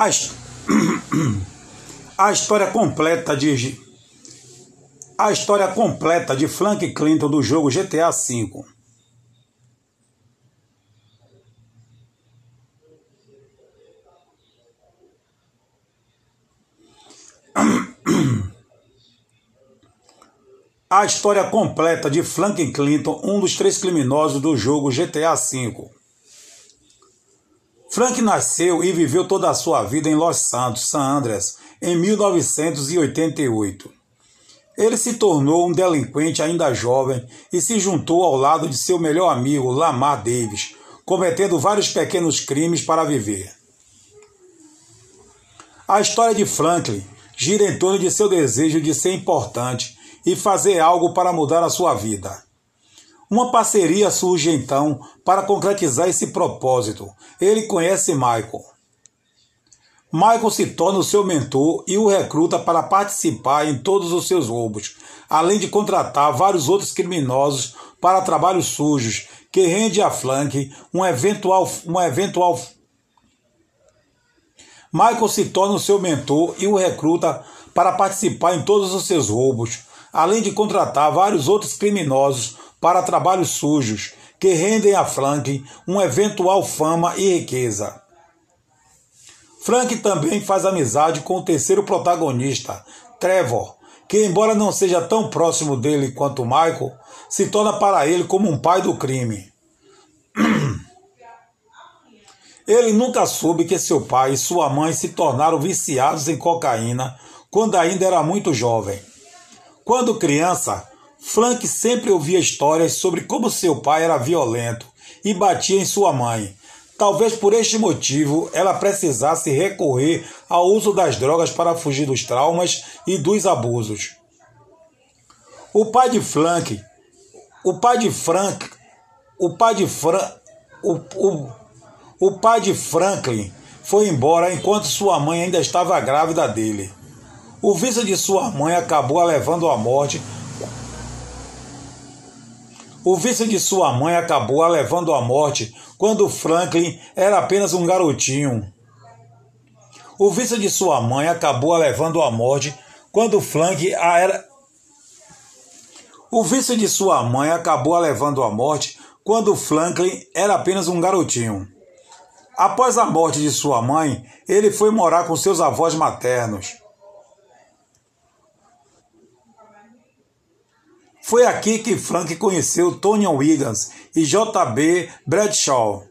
A, a história completa de a história completa de Frank Clinton do jogo GTA V. A história completa de Frank Clinton, um dos três criminosos do jogo GTA V. Frank nasceu e viveu toda a sua vida em Los Santos, San Andreas, em 1988. Ele se tornou um delinquente ainda jovem e se juntou ao lado de seu melhor amigo, Lamar Davis, cometendo vários pequenos crimes para viver. A história de Franklin gira em torno de seu desejo de ser importante e fazer algo para mudar a sua vida. Uma parceria surge então para concretizar esse propósito. Ele conhece Michael. Michael se torna o seu mentor e o recruta para participar em todos os seus roubos, além de contratar vários outros criminosos para trabalhos sujos, que rende a Frank um eventual, um eventual Michael se torna o seu mentor e o recruta para participar em todos os seus roubos, além de contratar vários outros criminosos para trabalhos sujos, que rendem a Frank uma eventual fama e riqueza. Frank também faz amizade com o terceiro protagonista, Trevor, que, embora não seja tão próximo dele quanto Michael, se torna para ele como um pai do crime. Ele nunca soube que seu pai e sua mãe se tornaram viciados em cocaína quando ainda era muito jovem. Quando criança, Frank sempre ouvia histórias sobre como seu pai era violento e batia em sua mãe. Talvez por este motivo ela precisasse recorrer ao uso das drogas para fugir dos traumas e dos abusos. O pai de Frank, o pai de Frank, o pai de Frank, o, o, o pai de Franklin foi embora enquanto sua mãe ainda estava grávida dele. O vício de sua mãe acabou a levando à morte. O vício de sua mãe acabou a levando à morte quando Franklin era apenas um garotinho. O vício de sua mãe acabou a levando à morte quando Frank a era. O vício de sua mãe acabou a levando à morte quando Franklin era apenas um garotinho. Após a morte de sua mãe, ele foi morar com seus avós maternos. Foi aqui que Frank conheceu Tony Wiggins e J.B. Bradshaw.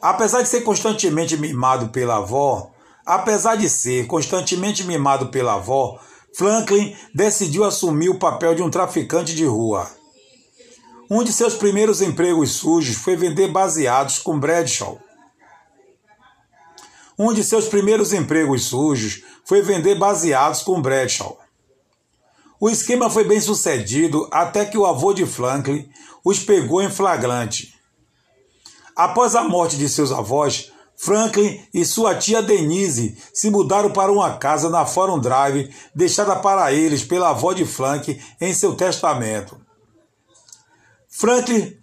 Apesar de ser constantemente mimado pela avó, apesar de ser constantemente mimado pela avó, Franklin decidiu assumir o papel de um traficante de rua. Um de seus primeiros empregos sujos foi vender baseados com Bradshaw. Um de seus primeiros empregos sujos foi vender baseados com Bradshaw. O esquema foi bem sucedido até que o avô de Franklin os pegou em flagrante. Após a morte de seus avós, Franklin e sua tia Denise se mudaram para uma casa na Forum Drive deixada para eles pela avó de Frank em seu testamento. Frank,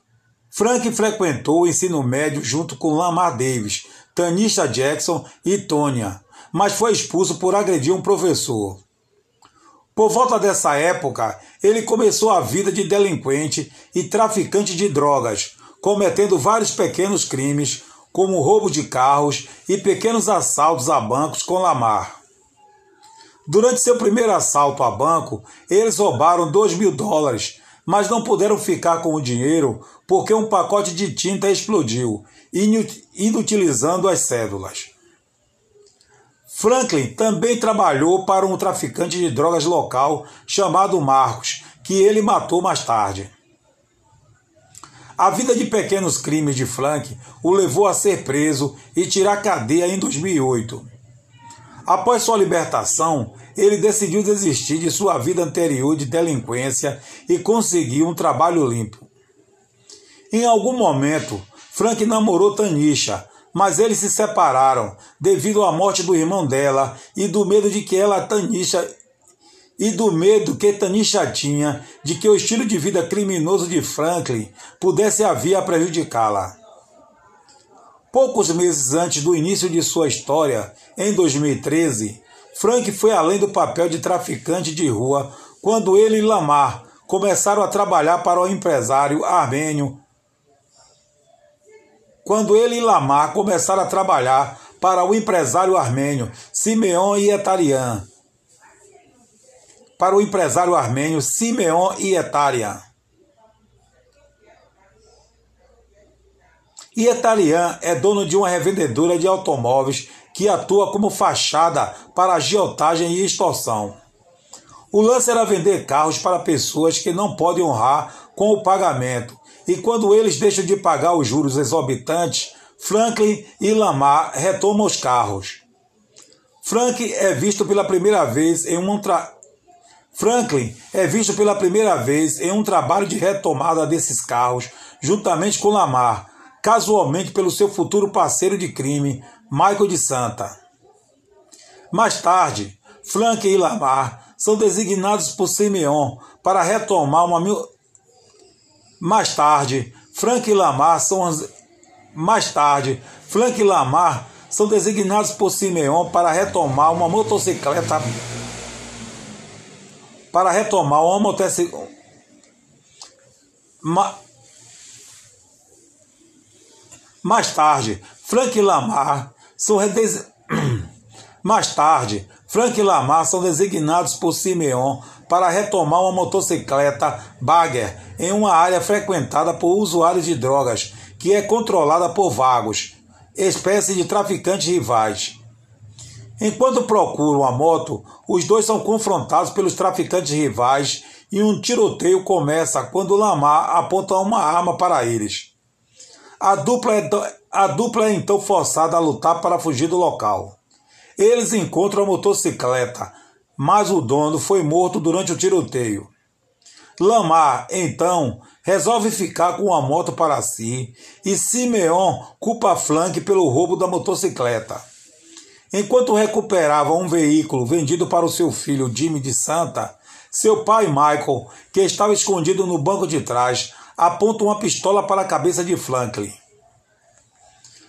Frank frequentou o ensino médio junto com Lamar Davis, Tanisha Jackson e Tonya, mas foi expulso por agredir um professor. Por volta dessa época, ele começou a vida de delinquente e traficante de drogas, cometendo vários pequenos crimes, como roubo de carros e pequenos assaltos a bancos com Lamar. Durante seu primeiro assalto a banco, eles roubaram 2 mil dólares, mas não puderam ficar com o dinheiro porque um pacote de tinta explodiu, inutilizando as cédulas. Franklin também trabalhou para um traficante de drogas local chamado Marcos, que ele matou mais tarde. A vida de pequenos crimes de Frank o levou a ser preso e tirar cadeia em 2008. Após sua libertação, ele decidiu desistir de sua vida anterior de delinquência e conseguiu um trabalho limpo. Em algum momento, Frank namorou Tanisha, mas eles se separaram devido à morte do irmão dela e do medo de que ela Tanisha e do medo que Tanisha tinha de que o estilo de vida criminoso de Franklin pudesse vir a prejudicá-la. Poucos meses antes do início de sua história, em 2013, Frank foi além do papel de traficante de rua quando ele e Lamar começaram a trabalhar para o empresário armênio. Quando ele e Lamar começaram a trabalhar para o empresário armênio Simeon Ietarian. Para o empresário armênio Simeon Ietarian. Ietarian é dono de uma revendedora de automóveis que atua como fachada para agiotagem e extorsão. O lance era vender carros para pessoas que não podem honrar com o pagamento, e quando eles deixam de pagar os juros exorbitantes, Franklin e Lamar retomam os carros. Frank é visto pela primeira vez em um tra... Franklin é visto pela primeira vez em um trabalho de retomada desses carros, juntamente com Lamar, casualmente pelo seu futuro parceiro de crime, Michael de Santa. Mais tarde, Frank e Lamar são designados por Simeon para retomar uma. Mais tarde, Frank e Lamar são mais tarde, Frank e Lamar são designados por Simeon para retomar uma motocicleta para retomar uma motocicleta Ma... mais tarde, Frank e Lamar são. Mais tarde, Frank e Lamar são designados por Simeon para retomar uma motocicleta Bagger em uma área frequentada por usuários de drogas que é controlada por vagos, espécie de traficantes rivais. Enquanto procuram a moto, os dois são confrontados pelos traficantes rivais e um tiroteio começa quando Lamar aponta uma arma para eles. A dupla, é, a dupla é então forçada a lutar para fugir do local. Eles encontram a motocicleta, mas o dono foi morto durante o tiroteio. Lamar, então, resolve ficar com a moto para si e Simeon culpa Flank pelo roubo da motocicleta. Enquanto recuperava um veículo vendido para o seu filho Jimmy de Santa, seu pai Michael, que estava escondido no banco de trás, aponta uma pistola para a cabeça de Franklin.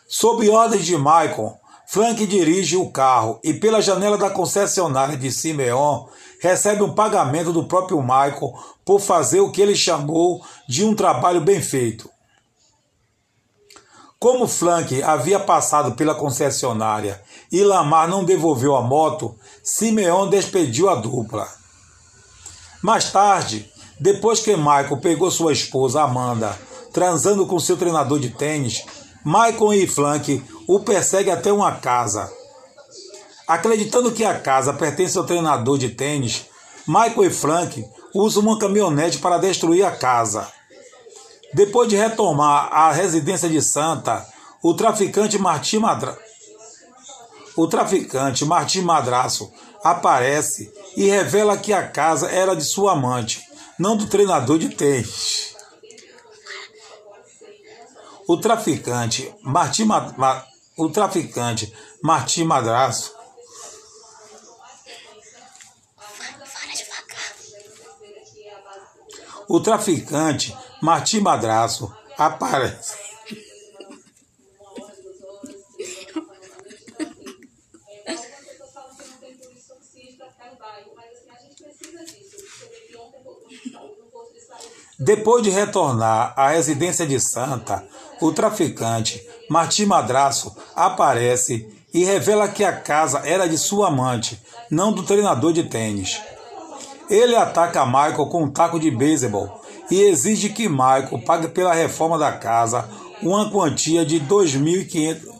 Sob ordens de Michael, Frank dirige o carro e, pela janela da concessionária de Simeon, recebe um pagamento do próprio Michael por fazer o que ele chamou de um trabalho bem feito. Como Frank havia passado pela concessionária e Lamar não devolveu a moto, Simeon despediu a dupla. Mais tarde, depois que Michael pegou sua esposa Amanda transando com seu treinador de tênis, Michael e Frank o perseguem até uma casa. Acreditando que a casa pertence ao treinador de tênis, Michael e Frank usam uma caminhonete para destruir a casa. Depois de retomar a residência de Santa, o traficante Martim Madra... o traficante Martim Madraço aparece e revela que a casa era de sua amante, não do treinador de tênis o traficante Martim, Ma, o traficante Martim Madraço o traficante Martim Madraço aparece. Depois de retornar à residência de Santa, o traficante Martim Madraço aparece e revela que a casa era de sua amante, não do treinador de tênis. Ele ataca Michael com um taco de beisebol e exige que Michael pague pela reforma da casa uma quantia de 2.500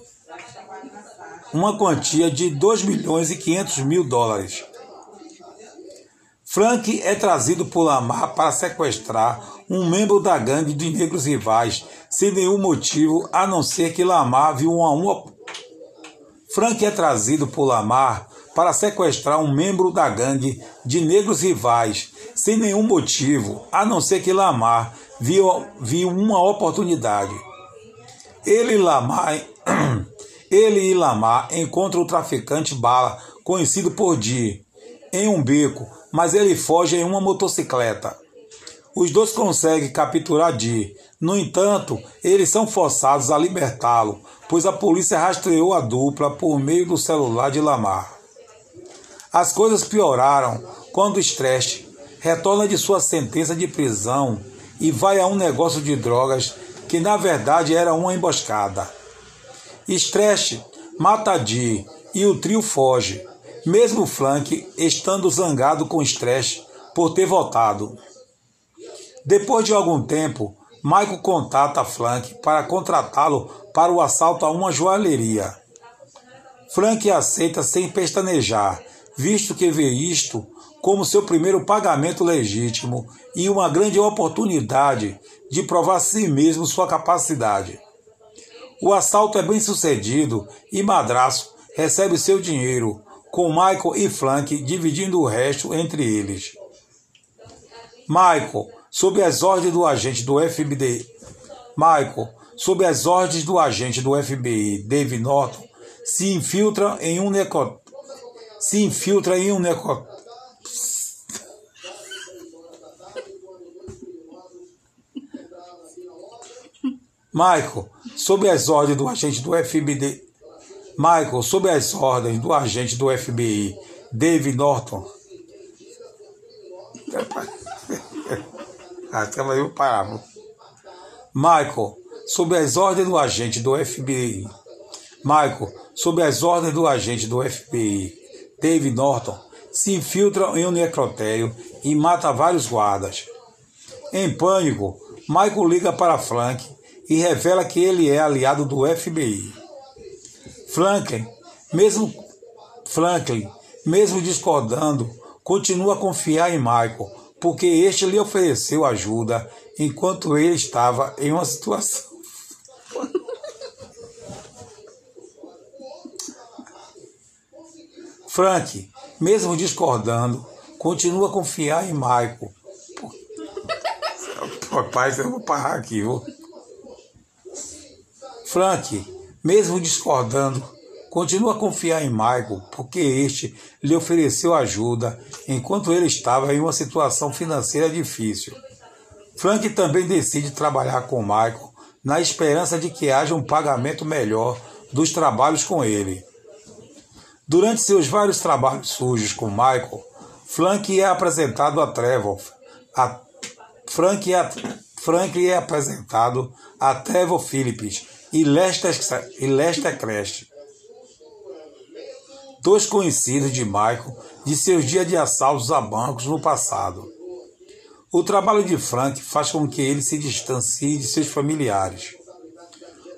uma quantia de 2 milhões e 500 mil dólares. Frank é trazido por Lamar para sequestrar um membro da gangue de negros rivais, sem nenhum motivo a não ser que Lamar viu uma, uma... Frank é trazido por Lamar para sequestrar um membro da gangue de negros rivais, sem nenhum motivo a não ser que Lamar viu, viu uma oportunidade. Ele Lamar, ele e Lamar encontram o traficante bala, conhecido por Di, em um beco mas ele foge em uma motocicleta. Os dois conseguem capturar Dee. No entanto, eles são forçados a libertá-lo, pois a polícia rastreou a dupla por meio do celular de Lamar. As coisas pioraram quando Stress retorna de sua sentença de prisão e vai a um negócio de drogas que na verdade era uma emboscada. Stress mata Dee e o trio foge, mesmo Frank estando zangado com Stress por ter votado. Depois de algum tempo, Michael contata Frank para contratá-lo para o assalto a uma joalheria. Frank aceita sem pestanejar, visto que vê isto como seu primeiro pagamento legítimo e uma grande oportunidade de provar a si mesmo sua capacidade. O assalto é bem sucedido e Madraço recebe seu dinheiro, com Michael e Frank dividindo o resto entre eles. Michael sob as ordens do agente do FBI, Michael, sob as ordens do agente do FBI, Dave Norton, se infiltra em um neco... se infiltra em um neco... Michael, sob as ordens do agente do FBI, Michael, sob as ordens do agente do FBI, Dave Norton, parava. Michael, sob as ordens do agente do FBI. Michael, sob as ordens do agente do FBI, Dave Norton, se infiltra em um necrotério e mata vários guardas. Em pânico, Michael liga para Frank e revela que ele é aliado do FBI. Franklin, mesmo Franklin, mesmo discordando, continua a confiar em Michael porque este lhe ofereceu ajuda enquanto ele estava em uma situação. Frank, mesmo discordando, continua a confiar em Michael. Papai, eu vou parar aqui, viu? Frank, mesmo discordando, Continua a confiar em Michael, porque este lhe ofereceu ajuda enquanto ele estava em uma situação financeira difícil. Frank também decide trabalhar com Michael na esperança de que haja um pagamento melhor dos trabalhos com ele. Durante seus vários trabalhos sujos com Michael, Frank é apresentado a Trevor. A Frank é, Frank é apresentado a Trevor Phillips e Lester, e Lester Crest dois conhecidos de Michael de seus dias de assaltos a bancos no passado. O trabalho de Frank faz com que ele se distancie de seus familiares.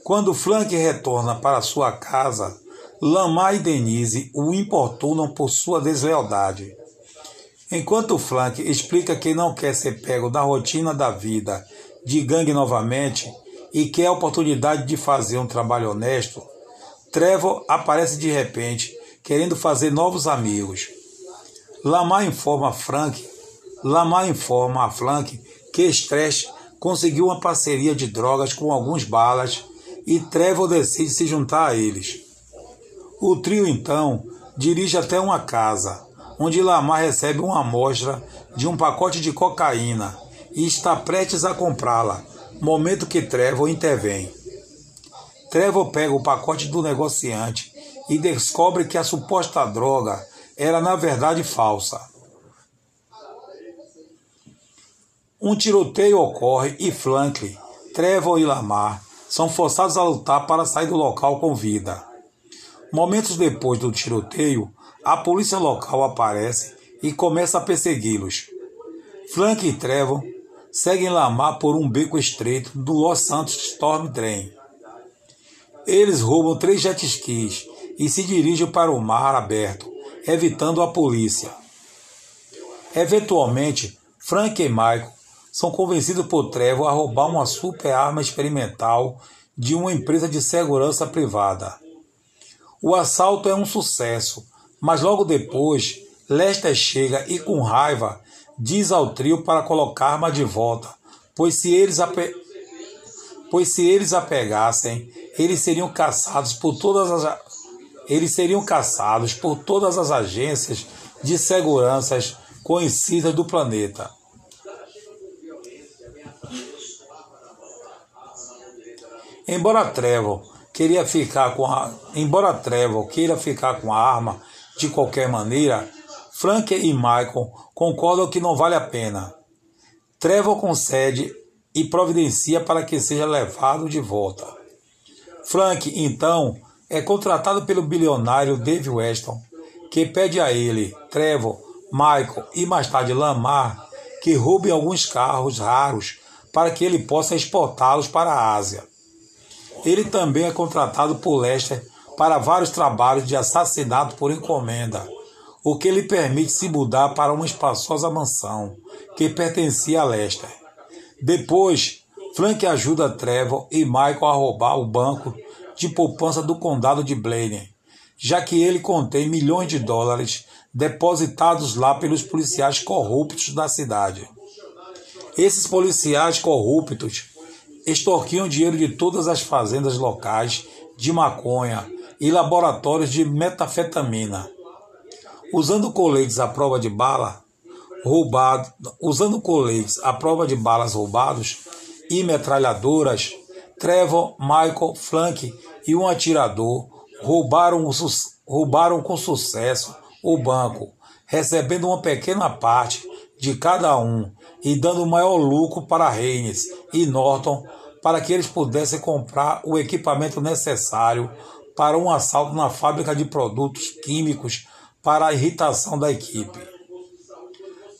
Quando Frank retorna para sua casa, Lamar e Denise o importunam por sua deslealdade. Enquanto Frank explica que não quer ser pego na rotina da vida de gangue novamente e quer a oportunidade de fazer um trabalho honesto, Trevor aparece de repente querendo fazer novos amigos. Lamar informa a Frank, Lamar informa a Frank que Stress conseguiu uma parceria de drogas com alguns balas e Trevor decide se juntar a eles. O trio então dirige até uma casa, onde Lamar recebe uma amostra de um pacote de cocaína e está prestes a comprá-la, momento que Trevor intervém. Trevor pega o pacote do negociante e descobre que a suposta droga era na verdade falsa. Um tiroteio ocorre e Franklin, Trevor e Lamar são forçados a lutar para sair do local com vida. Momentos depois do tiroteio, a polícia local aparece e começa a persegui-los. Frank e Trevor seguem Lamar por um beco estreito do Los Santos Storm Train. Eles roubam três jet skis e se dirige para o mar aberto, evitando a polícia. Eventualmente, Frank e Michael são convencidos por Trevor a roubar uma super arma experimental de uma empresa de segurança privada. O assalto é um sucesso, mas logo depois Lester chega e, com raiva, diz ao trio para colocar a arma de volta, pois se eles a, pe... pois se eles a pegassem, eles seriam caçados por todas as eles seriam caçados por todas as agências de seguranças conhecidas do planeta. Embora Trevor queria ficar com a, embora Trevor queira ficar com a arma de qualquer maneira, Frank e Michael concordam que não vale a pena. Trevor concede e providencia para que seja levado de volta. Frank, então, é contratado pelo bilionário Dave Weston, que pede a ele, Trevor, Michael e mais tarde Lamar que roubem alguns carros raros para que ele possa exportá-los para a Ásia. Ele também é contratado por Lester para vários trabalhos de assassinato por encomenda o que lhe permite se mudar para uma espaçosa mansão que pertencia a Lester. Depois, Frank ajuda Trevor e Michael a roubar o banco de poupança do condado de Blaine, já que ele contém milhões de dólares depositados lá pelos policiais corruptos da cidade. Esses policiais corruptos extorquiam dinheiro de todas as fazendas locais de maconha e laboratórios de metafetamina usando coletes à prova de bala roubado, usando coletes à prova de balas roubados e metralhadoras, Trevor, Michael, Frank e um atirador roubaram, roubaram com sucesso o banco, recebendo uma pequena parte de cada um e dando maior lucro para Haynes e Norton para que eles pudessem comprar o equipamento necessário para um assalto na fábrica de produtos químicos para a irritação da equipe.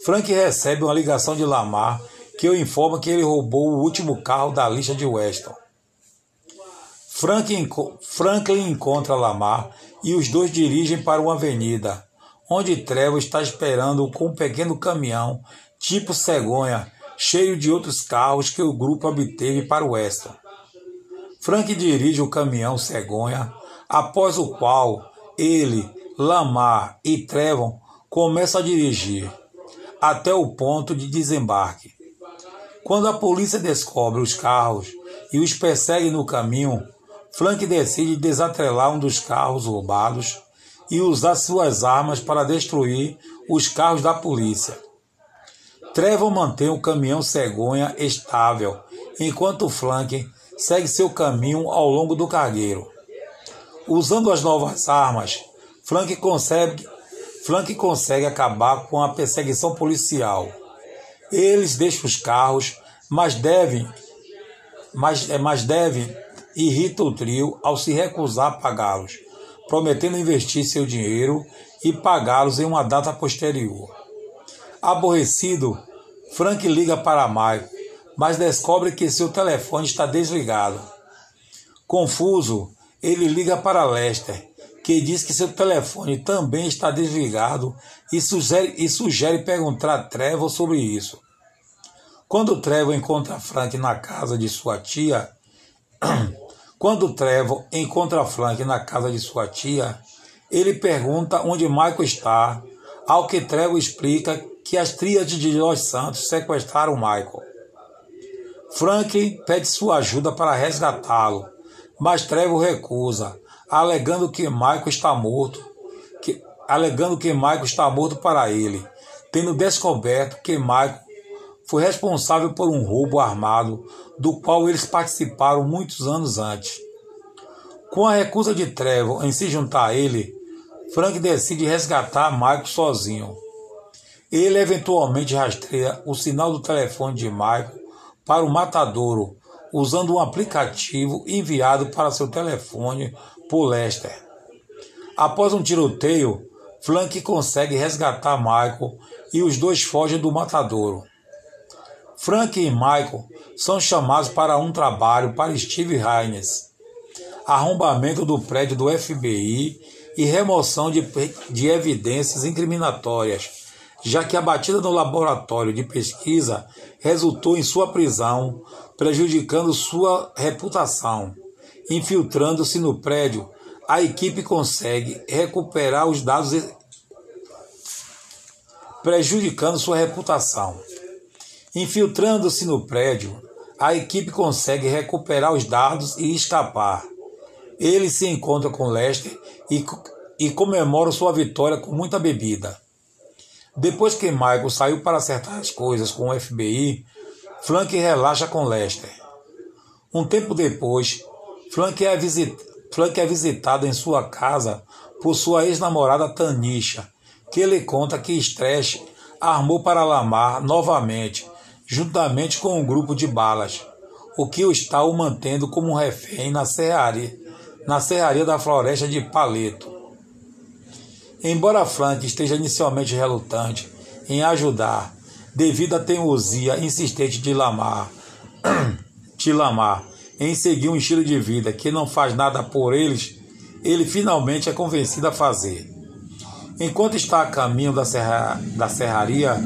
Frank recebe uma ligação de Lamar que o informa que ele roubou o último carro da lista de Weston. Frank, Franklin encontra Lamar e os dois dirigem para uma avenida, onde Trevor está esperando com um pequeno caminhão tipo cegonha, cheio de outros carros que o grupo obteve para Weston. Frank dirige o caminhão cegonha, após o qual ele, Lamar e Trevon começam a dirigir até o ponto de desembarque. Quando a polícia descobre os carros e os persegue no caminho, Frank decide desatrelar um dos carros roubados e usar suas armas para destruir os carros da polícia. Trevor mantém o caminhão cegonha estável, enquanto Frank segue seu caminho ao longo do cargueiro. Usando as novas armas, Frank consegue, consegue acabar com a perseguição policial. Eles deixam os carros, mas devem, mas, mas devem irrita o trio ao se recusar a pagá-los, prometendo investir seu dinheiro e pagá-los em uma data posterior. Aborrecido, Frank liga para Michael, mas descobre que seu telefone está desligado. Confuso, ele liga para Lester, que diz que seu telefone também está desligado e sugere, e sugere perguntar a Trevor sobre isso. Quando Trevor encontra Frank na casa de sua tia, quando Trevor encontra Frank na casa de sua tia, ele pergunta onde Michael está, ao que Trevor explica que as tríades de Los Santos sequestraram Michael. Frank pede sua ajuda para resgatá-lo, mas Trevor recusa, alegando que Michael está morto, que, alegando que Michael está morto para ele, tendo descoberto que Michael foi responsável por um roubo armado do qual eles participaram muitos anos antes. Com a recusa de Trevor em se juntar a ele, Frank decide resgatar Michael sozinho. Ele eventualmente rastreia o sinal do telefone de Michael para o matadouro, usando um aplicativo enviado para seu telefone por Lester. Após um tiroteio, Frank consegue resgatar Michael e os dois fogem do matadouro. Frank e Michael são chamados para um trabalho para Steve Hines, arrombamento do prédio do FBI e remoção de, de evidências incriminatórias, já que a batida no laboratório de pesquisa resultou em sua prisão, prejudicando sua reputação. Infiltrando-se no prédio, a equipe consegue recuperar os dados, prejudicando sua reputação. Infiltrando-se no prédio, a equipe consegue recuperar os dados e escapar. Ele se encontra com Lester e, e comemora sua vitória com muita bebida. Depois que Michael saiu para acertar as coisas com o FBI, Frank relaxa com Lester. Um tempo depois, Frank é, visit... Frank é visitado em sua casa por sua ex-namorada Tanisha, que lhe conta que Stretch armou para Lamar novamente, juntamente com um grupo de balas, o que o está o mantendo como refém na serraria, na serraria da floresta de Paleto. Embora Frank esteja inicialmente relutante em ajudar, devido à teimosia insistente de Lamar, de Lamar em seguir um estilo de vida que não faz nada por eles, ele finalmente é convencido a fazer. Enquanto está a caminho da, serra, da serraria,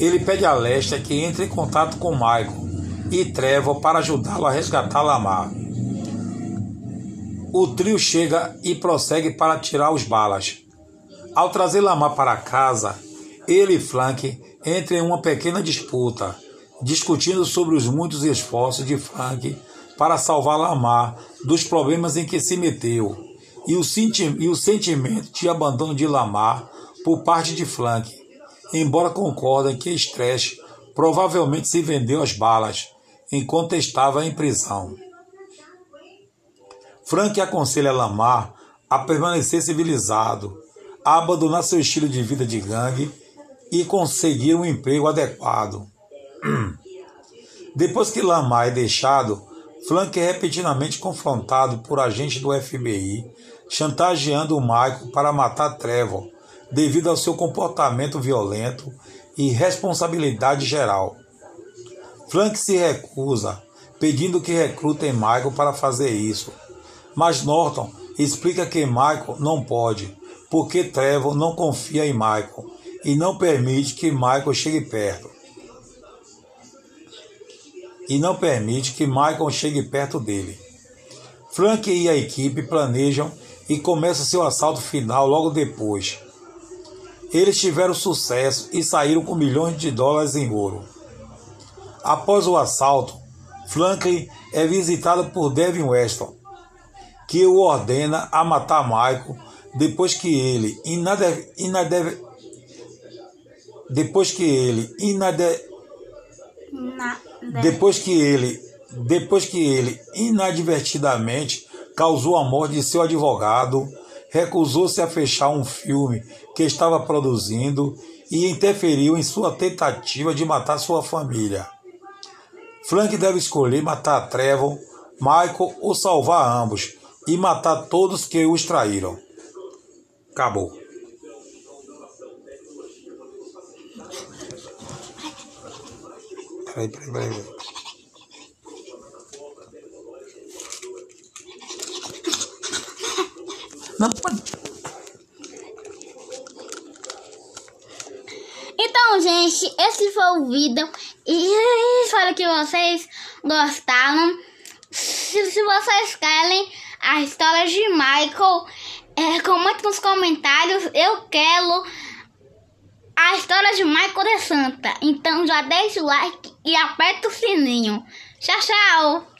ele pede a Lester que entre em contato com Michael e Trevor para ajudá-lo a resgatar Lamar. O trio chega e prossegue para tirar os balas. Ao trazer Lamar para casa, ele e Frank entram em uma pequena disputa, discutindo sobre os muitos esforços de Frank para salvar Lamar dos problemas em que se meteu e o, senti e o sentimento de abandono de Lamar por parte de Frank, embora concordem que Stretch provavelmente se vendeu as balas enquanto estava em prisão. Frank aconselha Lamar a permanecer civilizado, a abandonar seu estilo de vida de gangue e conseguir um emprego adequado. Depois que Lamar é deixado, Frank é repetidamente confrontado por agentes do FBI chantageando o Michael para matar Trevor, devido ao seu comportamento violento e responsabilidade geral. Frank se recusa, pedindo que recrutem Michael para fazer isso, mas Norton explica que Michael não pode, porque Trevor não confia em Michael e não permite que Michael chegue perto. E não permite que Michael chegue perto dele. Frank e a equipe planejam e começa seu assalto final logo depois. Eles tiveram sucesso e saíram com milhões de dólares em ouro. Após o assalto, Franklin é visitado por Devin Weston, que o ordena a matar Michael depois que ele inade, inade, depois que ele inade, depois que ele depois que ele inadvertidamente causou a morte de seu advogado, recusou-se a fechar um filme que estava produzindo e interferiu em sua tentativa de matar sua família. Frank deve escolher matar Trevor, Michael ou salvar ambos e matar todos que os traíram. Acabou. Peraí, peraí, peraí. Não pode. Então, gente, esse foi o vídeo. E espero que vocês gostaram. Se, se vocês querem a história de Michael, é, comente nos comentários. Eu quero a história de Michael de Santa. Então já deixa o like e aperta o sininho. Tchau, tchau!